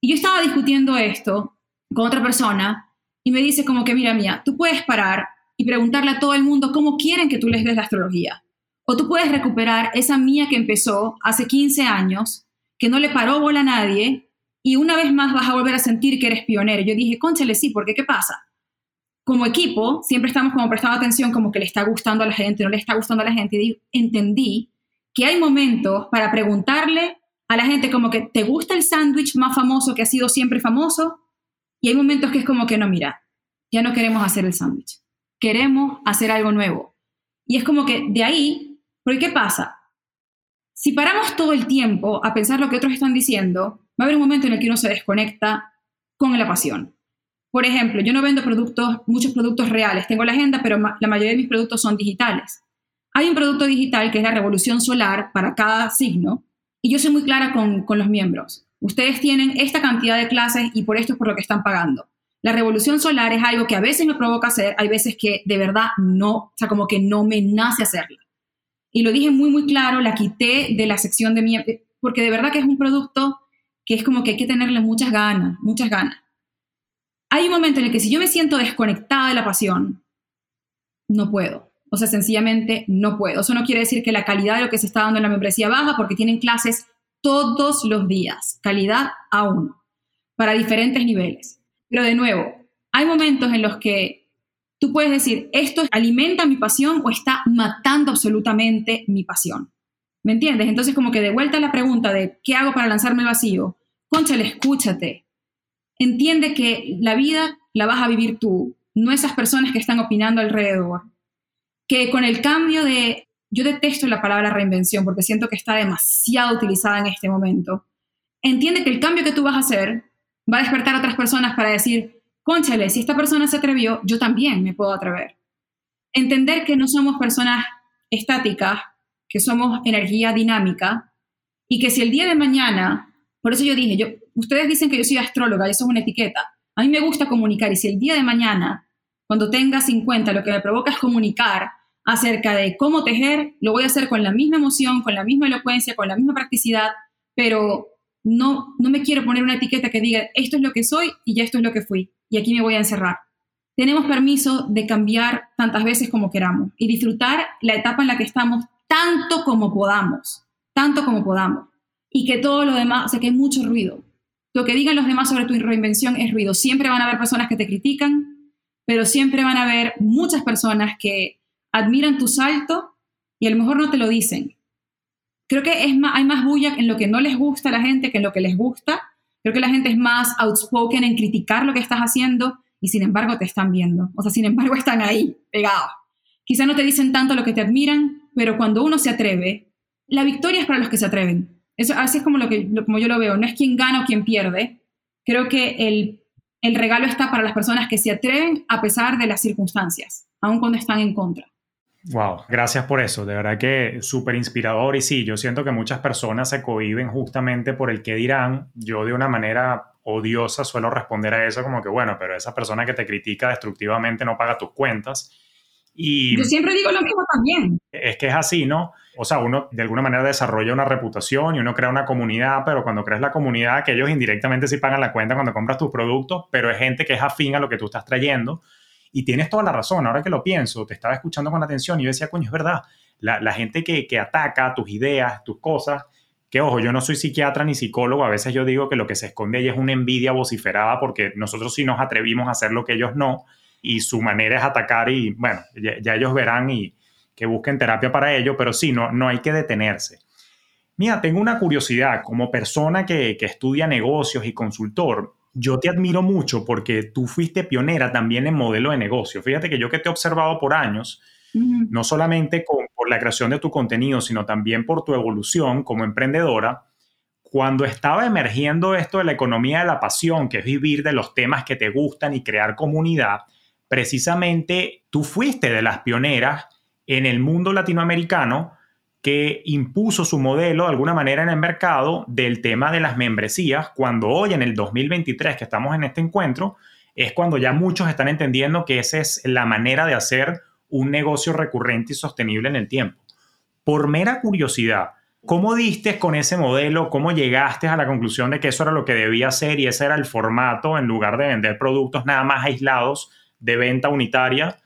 Y yo estaba discutiendo esto con otra persona y me dice como que, mira, mía, tú puedes parar y preguntarle a todo el mundo cómo quieren que tú les des la astrología. O tú puedes recuperar esa mía que empezó hace 15 años, que no le paró bola a nadie, y una vez más vas a volver a sentir que eres pionero. Yo dije, conchale, sí, porque ¿qué pasa? Como equipo, siempre estamos como prestando atención, como que le está gustando a la gente, no le está gustando a la gente, y entendí que hay momentos para preguntarle a la gente como que, ¿te gusta el sándwich más famoso que ha sido siempre famoso? Y hay momentos que es como que no, mira, ya no queremos hacer el sándwich queremos hacer algo nuevo. Y es como que de ahí, porque ¿qué pasa? Si paramos todo el tiempo a pensar lo que otros están diciendo, va a haber un momento en el que uno se desconecta con la pasión. Por ejemplo, yo no vendo productos, muchos productos reales, tengo la agenda, pero la mayoría de mis productos son digitales. Hay un producto digital que es la revolución solar para cada signo y yo soy muy clara con, los miembros. Ustedes tienen esta cantidad de clases y por esto es por lo que están pagando. La revolución solar es algo que a veces me provoca hacer, hay veces que de verdad no, o sea, como que no me nace hacerla. Y lo dije muy, muy claro, la quité de la sección de mi, porque de verdad que es un producto que es como que hay que tenerle muchas ganas, muchas ganas. Hay un momento en el que si yo me siento desconectada de la pasión, no puedo. O sea, sencillamente no puedo. Eso no quiere decir que la calidad de lo que se está dando en la membresía baja, porque tienen clases todos los días, calidad a uno, para diferentes niveles. Pero de nuevo, hay momentos en los que tú puedes decir, esto alimenta mi pasión o está matando absolutamente mi pasión. ¿Me entiendes? Entonces, como que de vuelta a la pregunta de qué hago para lanzarme al vacío, conchale, escúchate. Entiende que la vida la vas a vivir tú, no esas personas que están opinando alrededor. Que con el cambio de, yo detesto la palabra reinvención porque siento que está demasiado utilizada en este momento. Entiende que el cambio que tú vas a hacer va a despertar a otras personas para decir, conchale, si esta persona se atrevió, yo también me puedo atrever. Entender que no somos personas estáticas, que somos energía dinámica y que si el día de mañana, por eso yo dije, yo, ustedes dicen que yo soy astróloga eso es una etiqueta, a mí me gusta comunicar y si el día de mañana, cuando tenga 50, lo que me provoca es comunicar acerca de cómo tejer, lo voy a hacer con la misma emoción, con la misma elocuencia, con la misma practicidad, pero no, no me quiero poner una etiqueta que diga esto es lo que soy y ya esto es lo que fui y aquí me voy a encerrar. Tenemos permiso de cambiar tantas veces como queramos y disfrutar la etapa en la que estamos tanto como podamos, tanto como podamos. Y que todo lo demás, o sea, que hay mucho ruido. Lo que digan los demás sobre tu reinvención es ruido. Siempre van a haber personas que te critican, pero siempre van a haber muchas personas que admiran tu salto y a lo mejor no te lo dicen. Creo que es más, hay más bulla en lo que no les gusta a la gente que en lo que les gusta. Creo que la gente es más outspoken en criticar lo que estás haciendo y sin embargo te están viendo. O sea, sin embargo <laughs> están ahí, pegados. Quizá no te dicen tanto lo que te admiran, pero cuando uno se atreve, la victoria es para los que se atreven. Eso, así es como, lo que, como yo lo veo. No es quien gana o quien pierde. Creo que el, el regalo está para las personas que se atreven a pesar de las circunstancias, aun cuando están en contra. Wow, gracias por eso. De verdad que súper inspirador. Y sí, yo siento que muchas personas se cohiben justamente por el que dirán. Yo de una manera odiosa suelo responder a eso como que, bueno, pero esa persona que te critica destructivamente no paga tus cuentas. Y Yo siempre digo lo mismo también. Es que es así, ¿no? O sea, uno de alguna manera desarrolla una reputación y uno crea una comunidad, pero cuando creas la comunidad, que ellos indirectamente sí pagan la cuenta cuando compras tus productos, pero es gente que es afín a lo que tú estás trayendo. Y tienes toda la razón, ahora que lo pienso, te estaba escuchando con atención y yo decía, coño, es verdad, la, gente que, que ataca tus ideas, tus cosas, que ojo, yo no soy psiquiatra ni psicólogo, a veces yo digo que lo que se esconde ahí es una envidia vociferada porque nosotros sí nos atrevimos a hacer lo que ellos no y su manera es atacar y bueno, ya, ellos verán y que busquen terapia para ello, pero sí, no, no hay que detenerse. Mira, tengo una curiosidad, como persona que, que estudia negocios y consultor, yo te admiro mucho porque tú fuiste pionera también en modelo de negocio. Fíjate que yo que te he observado por años, no solamente con, por la creación de tu contenido, sino también por tu evolución como emprendedora, cuando estaba emergiendo esto de la economía de la pasión, que es vivir de los temas que te gustan y crear comunidad, precisamente tú fuiste de las pioneras en el mundo latinoamericano que impuso su modelo de alguna manera en el mercado del tema de las membresías, cuando hoy en el 2023 que estamos en este encuentro, es cuando ya muchos están entendiendo que esa es la manera de hacer un negocio recurrente y sostenible en el tiempo. Por mera curiosidad, ¿cómo diste con ese modelo? ¿Cómo llegaste a la conclusión de que eso era lo que debía ser y ese era el formato en lugar de vender productos nada más aislados de venta unitaria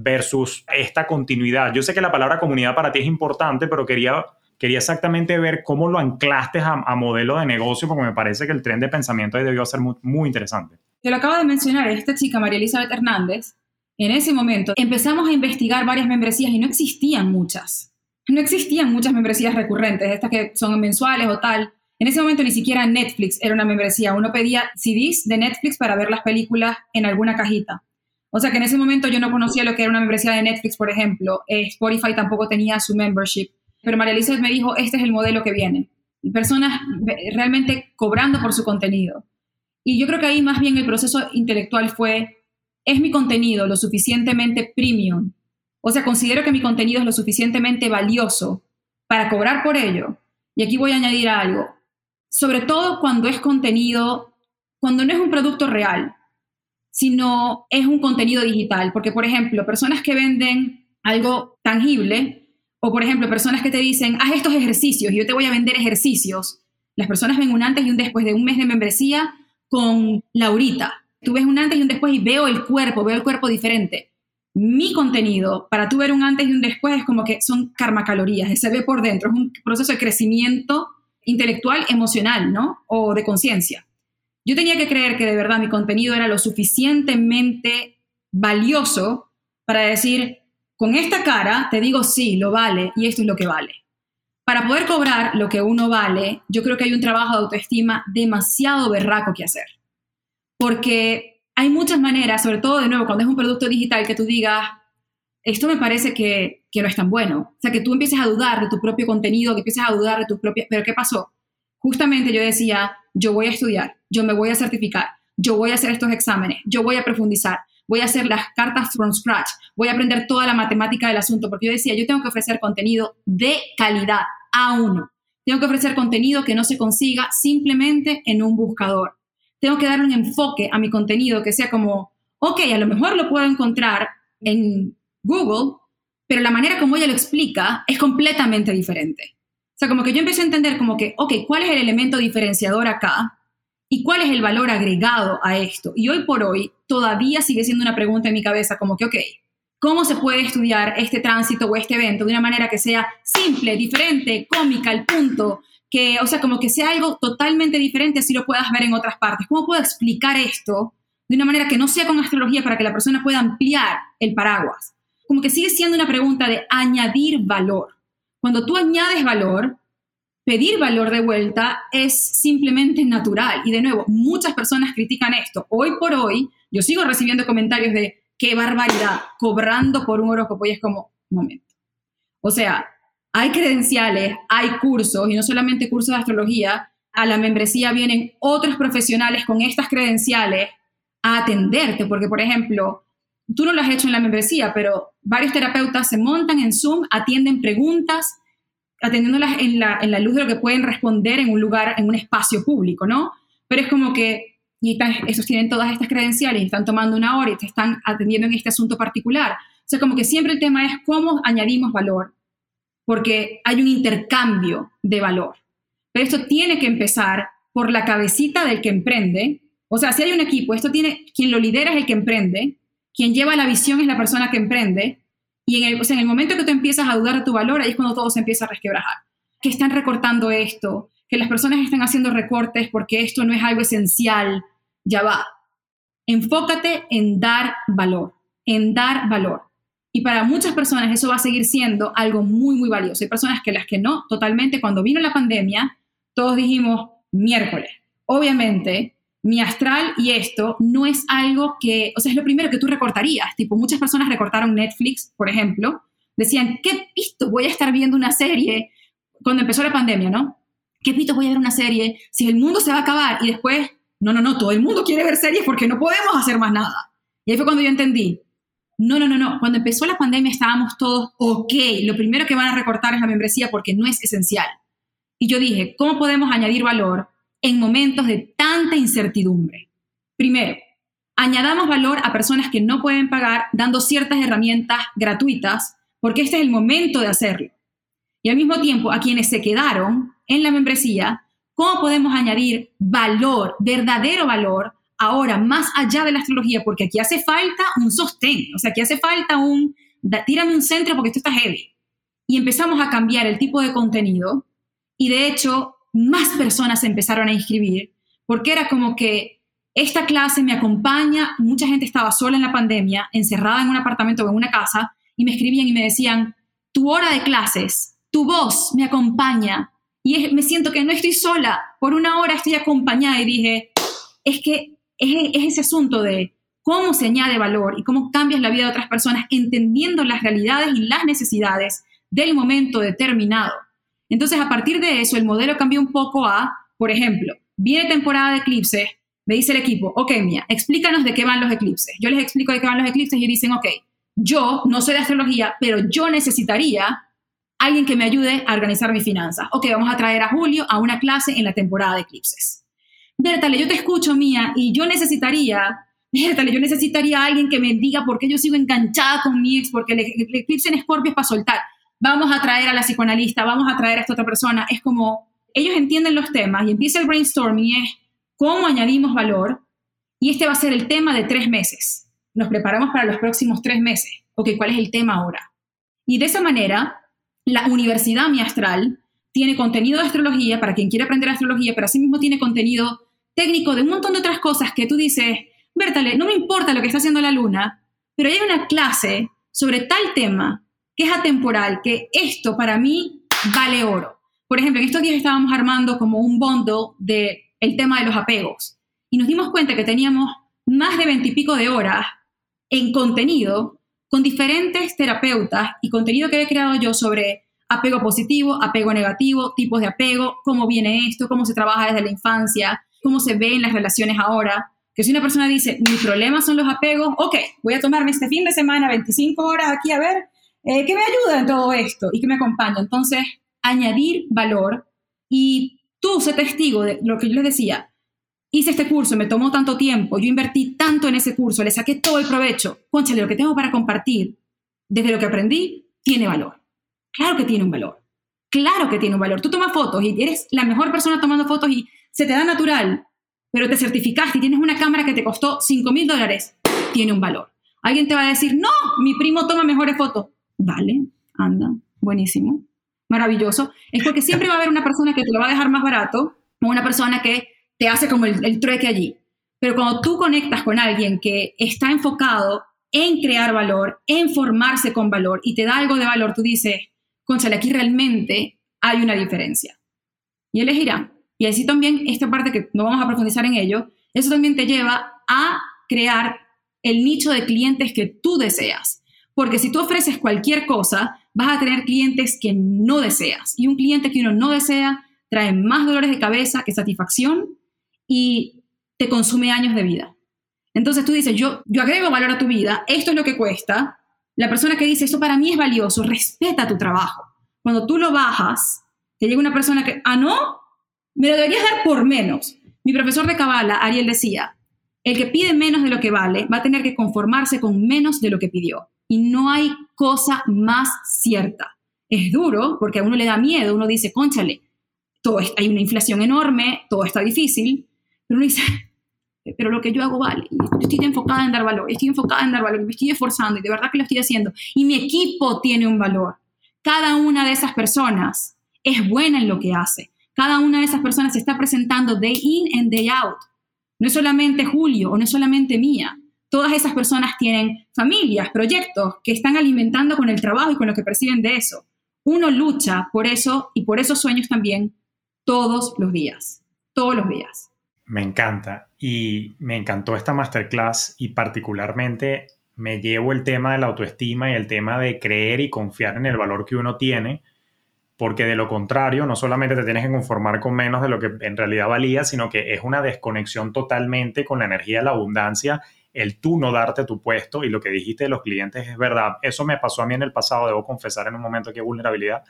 versus esta continuidad. Yo sé que la palabra comunidad para ti es importante, pero quería, quería exactamente ver cómo lo anclaste a, modelo de negocio, porque me parece que el tren de pensamiento ahí debió ser muy, muy interesante. Te lo acabo de mencionar, esta chica, María Elizabeth Hernández, en ese momento empezamos a investigar varias membresías y no existían muchas. No existían muchas membresías recurrentes, estas que son mensuales o tal. En ese momento ni siquiera Netflix era una membresía. Uno pedía CDs de Netflix para ver las películas en alguna cajita. O sea que en ese momento yo no conocía lo que era una membresía de Netflix, por ejemplo. Eh, Spotify tampoco tenía su membership. Pero María Elizabeth me dijo, este es el modelo que viene. personas realmente cobrando por su contenido. Y yo creo que ahí más bien el proceso intelectual fue, ¿es mi contenido lo suficientemente premium? O sea, considero que mi contenido es lo suficientemente valioso para cobrar por ello. Y aquí voy a añadir algo. Sobre todo cuando es contenido, cuando no es un producto real, sino es un contenido digital. Porque, por ejemplo, personas que venden algo tangible, o por ejemplo, personas que te dicen, haz estos ejercicios y yo te voy a vender ejercicios. Las personas ven un antes y un después de un mes de membresía con Laurita. Tú ves un antes y un después y veo el cuerpo, veo el cuerpo diferente. Mi contenido, para tú ver un antes y un después, es como que son calorías, se ve por dentro, es un proceso de crecimiento intelectual, emocional, ¿no? O de conciencia. Yo tenía que creer que de verdad mi contenido era lo suficientemente valioso para decir, con esta cara te digo sí, lo vale y esto es lo que vale. Para poder cobrar lo que uno vale, yo creo que hay un trabajo de autoestima demasiado berraco que hacer. Porque hay muchas maneras, sobre todo de nuevo cuando es un producto digital, que tú digas, esto me parece que, que no es tan bueno. O sea, que tú empieces a dudar de tu propio contenido, que empieces a dudar de tu propia... Pero ¿qué pasó? Justamente yo decía, yo voy a estudiar, yo me voy a certificar, yo voy a hacer estos exámenes, yo voy a profundizar, voy a hacer las cartas from scratch, voy a aprender toda la matemática del asunto, porque yo decía, yo tengo que ofrecer contenido de calidad a uno. Tengo que ofrecer contenido que no se consiga simplemente en un buscador. Tengo que dar un enfoque a mi contenido que sea como, ok, a lo mejor lo puedo encontrar en Google, pero la manera como ella lo explica es completamente diferente. O sea, como que yo empecé a entender como que, ok, ¿cuál es el elemento diferenciador acá? ¿Y cuál es el valor agregado a esto? Y hoy por hoy todavía sigue siendo una pregunta en mi cabeza como que, ok, ¿cómo se puede estudiar este tránsito o este evento de una manera que sea simple, diferente, cómica, al punto? Que, o sea, como que sea algo totalmente diferente, así lo puedas ver en otras partes. ¿Cómo puedo explicar esto de una manera que no sea con astrología para que la persona pueda ampliar el paraguas? Como que sigue siendo una pregunta de añadir valor. Cuando tú añades valor, pedir valor de vuelta es simplemente natural. Y de nuevo, muchas personas critican esto. Hoy por hoy, yo sigo recibiendo comentarios de qué barbaridad, cobrando por un horóscopo y es como, momento. O sea, hay credenciales, hay cursos y no solamente cursos de astrología, a la membresía vienen otros profesionales con estas credenciales a atenderte, porque por ejemplo, tú no lo has hecho en la membresía, pero varios terapeutas se montan en Zoom, atienden preguntas, atendiéndolas en la, en la luz de lo que pueden responder en un lugar, en un espacio público, ¿no? Pero es como que, y esos tienen todas estas credenciales están tomando una hora y te están atendiendo en este asunto particular. O sea, como que siempre el tema es cómo añadimos valor, porque hay un intercambio de valor. Pero esto tiene que empezar por la cabecita del que emprende. O sea, si hay un equipo, esto tiene, quien lo lidera es el que emprende, quien lleva la visión es la persona que emprende, y en el, en el momento que tú empiezas a dudar de tu valor, ahí es cuando todo se empieza a resquebrajar. Que están recortando esto, que las personas están haciendo recortes porque esto no es algo esencial, ya va. Enfócate en dar valor, en dar valor. Y para muchas personas eso va a seguir siendo algo muy, muy valioso. Hay personas que las que no, totalmente, cuando vino la pandemia, todos dijimos miércoles. Obviamente, mi astral y esto no es algo que, o sea, es lo primero que tú recortarías. Tipo, muchas personas recortaron Netflix, por ejemplo, decían, ¿qué pito voy a estar viendo una serie cuando empezó la pandemia, no? ¿Qué pito voy a ver una serie si el mundo se va a acabar? Y después, no, no, no, todo el mundo quiere ver series porque no podemos hacer más nada. Y ahí fue cuando yo entendí, no, no, no, no, cuando empezó la pandemia estábamos todos, ok, lo primero que van a recortar es la membresía porque no es esencial. Y yo dije, ¿cómo podemos añadir valor en momentos de incertidumbre. Primero, añadamos valor a personas que no pueden pagar dando ciertas herramientas gratuitas, porque este es el momento de hacerlo. Y al mismo tiempo, a quienes se quedaron en la membresía, ¿cómo podemos añadir valor, verdadero valor, ahora más allá de la astrología? Porque aquí hace falta un sostén, o sea, aquí hace falta un, tírame un centro porque esto está heavy. Y empezamos a cambiar el tipo de contenido y de hecho más personas empezaron a inscribir, porque era como que esta clase me acompaña, mucha gente estaba sola en la pandemia, encerrada en un apartamento o en una casa, y me escribían y me decían, tu hora de clases, tu voz me acompaña, y me siento que no estoy sola, por una hora estoy acompañada, y dije, es que es, es ese asunto de cómo se añade valor y cómo cambias la vida de otras personas entendiendo las realidades y las necesidades del momento determinado. Entonces, a partir de eso, el modelo cambió un poco a, por ejemplo, viene temporada de eclipses, me dice el equipo, ok, Mía, explícanos de qué van los eclipses. Yo les explico de qué van los eclipses y dicen, ok, yo no soy de astrología, pero yo necesitaría alguien que me ayude a organizar mis finanzas. Ok, vamos a traer a Julio a una clase en la temporada de eclipses. Bertale, yo te escucho, Mía, y yo necesitaría, <laughs> Bertale, yo necesitaría a alguien que me diga por qué yo sigo enganchada con mi ex, porque el, el eclipse en Scorpio es para soltar. Vamos a traer a la psicoanalista, vamos a traer a esta otra persona. Es como, ellos entienden los temas y empieza el brainstorming es cómo añadimos valor. Y este va a ser el tema de tres meses. Nos preparamos para los próximos tres meses. Ok, ¿cuál es el tema ahora? Y de esa manera, la Universidad Mi Astral tiene contenido de astrología para quien quiere aprender astrología, pero asimismo tiene contenido técnico de un montón de otras cosas que tú dices, Bertale, no me importa lo que está haciendo la luna, pero hay una clase sobre tal tema que es atemporal, que esto para mí vale oro. Por ejemplo, en estos días estábamos armando como un bondo de el tema de los apegos y nos dimos cuenta que teníamos más de veintipico de horas en contenido con diferentes terapeutas y contenido que había creado yo sobre apego positivo, apego negativo, tipos de apego, cómo viene esto, cómo se trabaja desde la infancia, cómo se ve en las relaciones ahora. Que si una persona dice, mis problemas son los apegos, ok, voy a tomarme este fin de semana 25 horas aquí a ver eh, qué me ayuda en todo esto y que me acompaña. Entonces, añadir valor y tú sé testigo de lo que yo les decía. Hice este curso, me tomó tanto tiempo, yo invertí tanto en ese curso, le saqué todo el provecho. Conchale, lo que tengo para compartir desde lo que aprendí tiene valor. Claro que tiene un valor. Claro que tiene un valor. Tú tomas fotos y eres la mejor persona tomando fotos y se te da natural, pero te certificaste y tienes una cámara que te costó 5 mil dólares, tiene un valor. Alguien te va a decir, no, mi primo toma mejores fotos. Vale, anda, buenísimo maravilloso, es porque siempre va a haber una persona que te lo va a dejar más barato o una persona que te hace como el, trueque allí. Pero cuando tú conectas con alguien que está enfocado en crear valor, en formarse con valor y te da algo de valor, tú dices, conchale, aquí realmente hay una diferencia. Y elegirá. Y así también esta parte que no vamos a profundizar en ello, eso también te lleva a crear el nicho de clientes que tú deseas. Porque si tú ofreces cualquier cosa, vas a tener clientes que no deseas. Y un cliente que uno no desea trae más dolores de cabeza que satisfacción y te consume años de vida. Entonces tú dices, yo, yo agrego valor a tu vida, esto es lo que cuesta. La persona que dice, esto para mí es valioso, respeta tu trabajo. Cuando tú lo bajas, te llega una persona que, ah, no, me lo deberías dar por menos. Mi profesor de Cabala, Ariel, decía, el que pide menos de lo que vale va a tener que conformarse con menos de lo que pidió. Y no hay cosa más cierta. Es duro porque a uno le da miedo, uno dice, conchale, todo hay una inflación enorme, todo está difícil, pero uno dice, pero lo que yo hago vale, yo estoy enfocada en dar valor, estoy enfocada en dar valor, me estoy esforzando y de verdad que lo estoy haciendo. Y mi equipo tiene un valor. Cada una de esas personas es buena en lo que hace. Cada una de esas personas se está presentando day in and day out. No es solamente Julio o no es solamente mía todas esas personas tienen familias, proyectos que están alimentando con el trabajo y con lo que perciben de eso. Uno lucha por eso y por esos sueños también todos los días, todos los días. Me encanta y me encantó esta masterclass y particularmente me llevo el tema de la autoestima y el tema de creer y confiar en el valor que uno tiene, porque de lo contrario no solamente te tienes que conformar con menos de lo que en realidad valía, sino que es una desconexión totalmente con la energía de la abundancia el tú no darte tu puesto y lo que dijiste de los clientes es verdad. Eso me pasó a mí en el pasado, debo confesar en un momento que vulnerabilidad,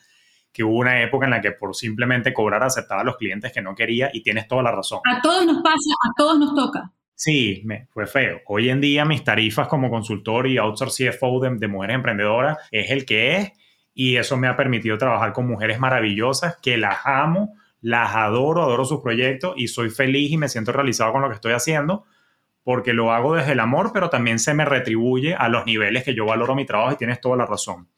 que hubo una época en la que por simplemente cobrar aceptaba a los clientes que no quería y tienes toda la razón. A todos nos pasa, a todos nos toca. Sí, me, fue feo. Hoy en día mis tarifas como consultor y outsource CFO de, de mujeres emprendedoras es el que es y eso me ha permitido trabajar con mujeres maravillosas que las amo, las adoro, adoro sus proyectos y soy feliz y me siento realizado con lo que estoy haciendo porque lo hago desde el amor, pero también se me retribuye a los niveles que yo valoro mi trabajo y tienes toda la razón.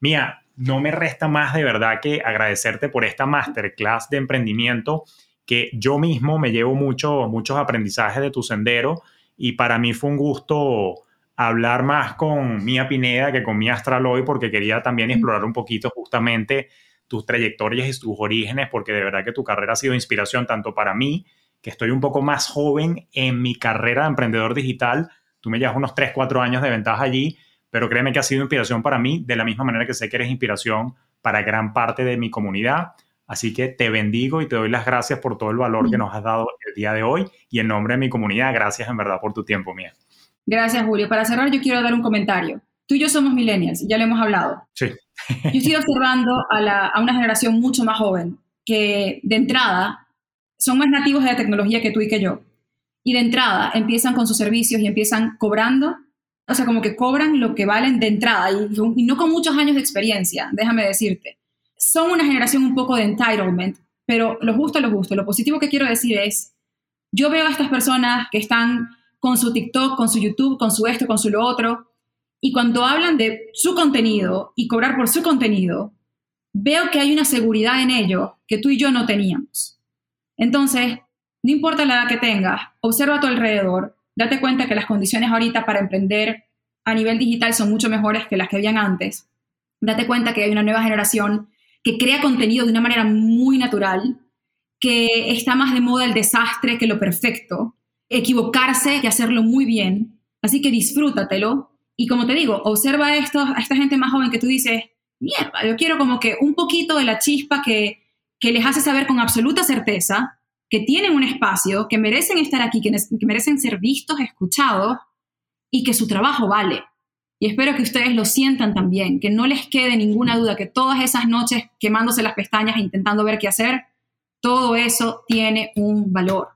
Mía, no me resta más de verdad que agradecerte por esta masterclass de emprendimiento que yo mismo me llevo mucho, muchos aprendizajes de tu sendero y para mí fue un gusto hablar más con Mía Pineda que con Mía Astral hoy porque quería también explorar un poquito justamente tus trayectorias y tus orígenes porque de verdad que tu carrera ha sido inspiración tanto para mí que estoy un poco más joven en mi carrera de emprendedor digital. Tú me llevas unos 3, 4 años de ventaja allí, pero créeme que ha sido inspiración para mí, de la misma manera que sé que eres inspiración para gran parte de mi comunidad. Así que te bendigo y te doy las gracias por todo el valor que nos has dado el día de hoy y en nombre de mi comunidad, gracias en verdad por tu tiempo, Mía. Gracias, Julio. Para cerrar, yo quiero dar un comentario. Tú y yo somos millennials, ya lo hemos hablado. Sí. yo estoy observando a, a una generación mucho más joven que de entrada son más nativos de la tecnología que tú y que yo. Y de entrada empiezan con sus servicios y empiezan cobrando, o sea, como que cobran lo que valen de entrada y, no con muchos años de experiencia, déjame decirte son una generación un poco de entitlement, pero lo justo, lo justo. Lo positivo que quiero decir es, yo veo a estas personas que están con su TikTok, con su YouTube, con su esto, con su lo otro, y cuando hablan de su contenido y cobrar por su contenido, veo que hay una seguridad en ello que tú y yo no teníamos. Entonces, no importa la edad que tengas, observa a tu alrededor, date cuenta que las condiciones ahorita para emprender a nivel digital son mucho mejores que las que habían antes. Date cuenta que hay una nueva generación que crea contenido de una manera muy natural, que está más de moda el desastre que lo perfecto, equivocarse y hacerlo muy bien. Así que disfrútatelo. Y como te digo, observa a, a esta gente más joven que tú dices, mierda, yo quiero como que un poquito de la chispa que, que les hace saber con absoluta certeza que tienen un espacio, que merecen estar aquí, que, merecen ser vistos, escuchados y que su trabajo vale. Y espero que ustedes lo sientan también, que no les quede ninguna duda que todas esas noches quemándose las pestañas e intentando ver qué hacer, todo eso tiene un valor.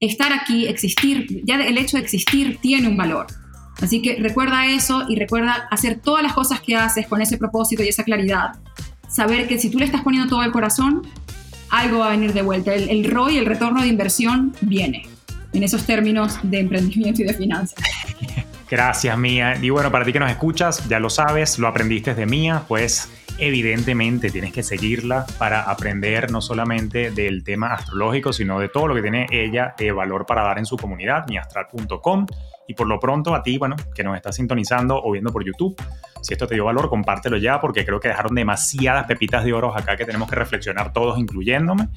Estar aquí, existir, ya el hecho de existir tiene un valor. Así que recuerda eso y recuerda hacer todas las cosas que haces con ese propósito y esa claridad. Saber que si tú le estás poniendo todo el corazón, algo va a venir de vuelta. El, el ROI, el retorno de inversión, viene en esos términos de emprendimiento y de finanzas. <laughs> Gracias, Mía. Y bueno, para ti que nos escuchas, ya lo sabes, lo aprendiste de Mía, pues evidentemente tienes que seguirla para aprender no solamente del tema astrológico, sino de todo lo que tiene ella de valor para dar en su comunidad, miastral.com. Y por lo pronto a ti, bueno, que nos estás sintonizando o viendo por YouTube, si esto te dio valor, compártelo ya porque creo que dejaron demasiadas pepitas de oro acá que tenemos que reflexionar todos, incluyéndome.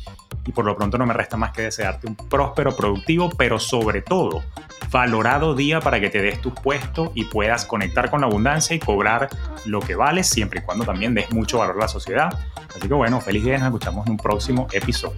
Y por lo pronto no me resta más que desearte un próspero, productivo, pero sobre todo valorado día para que te des tu puesto y puedas conectar con la abundancia y cobrar lo que vales, siempre y cuando también des mucho valor a la sociedad. Así que bueno, feliz día, nos escuchamos en un próximo episodio.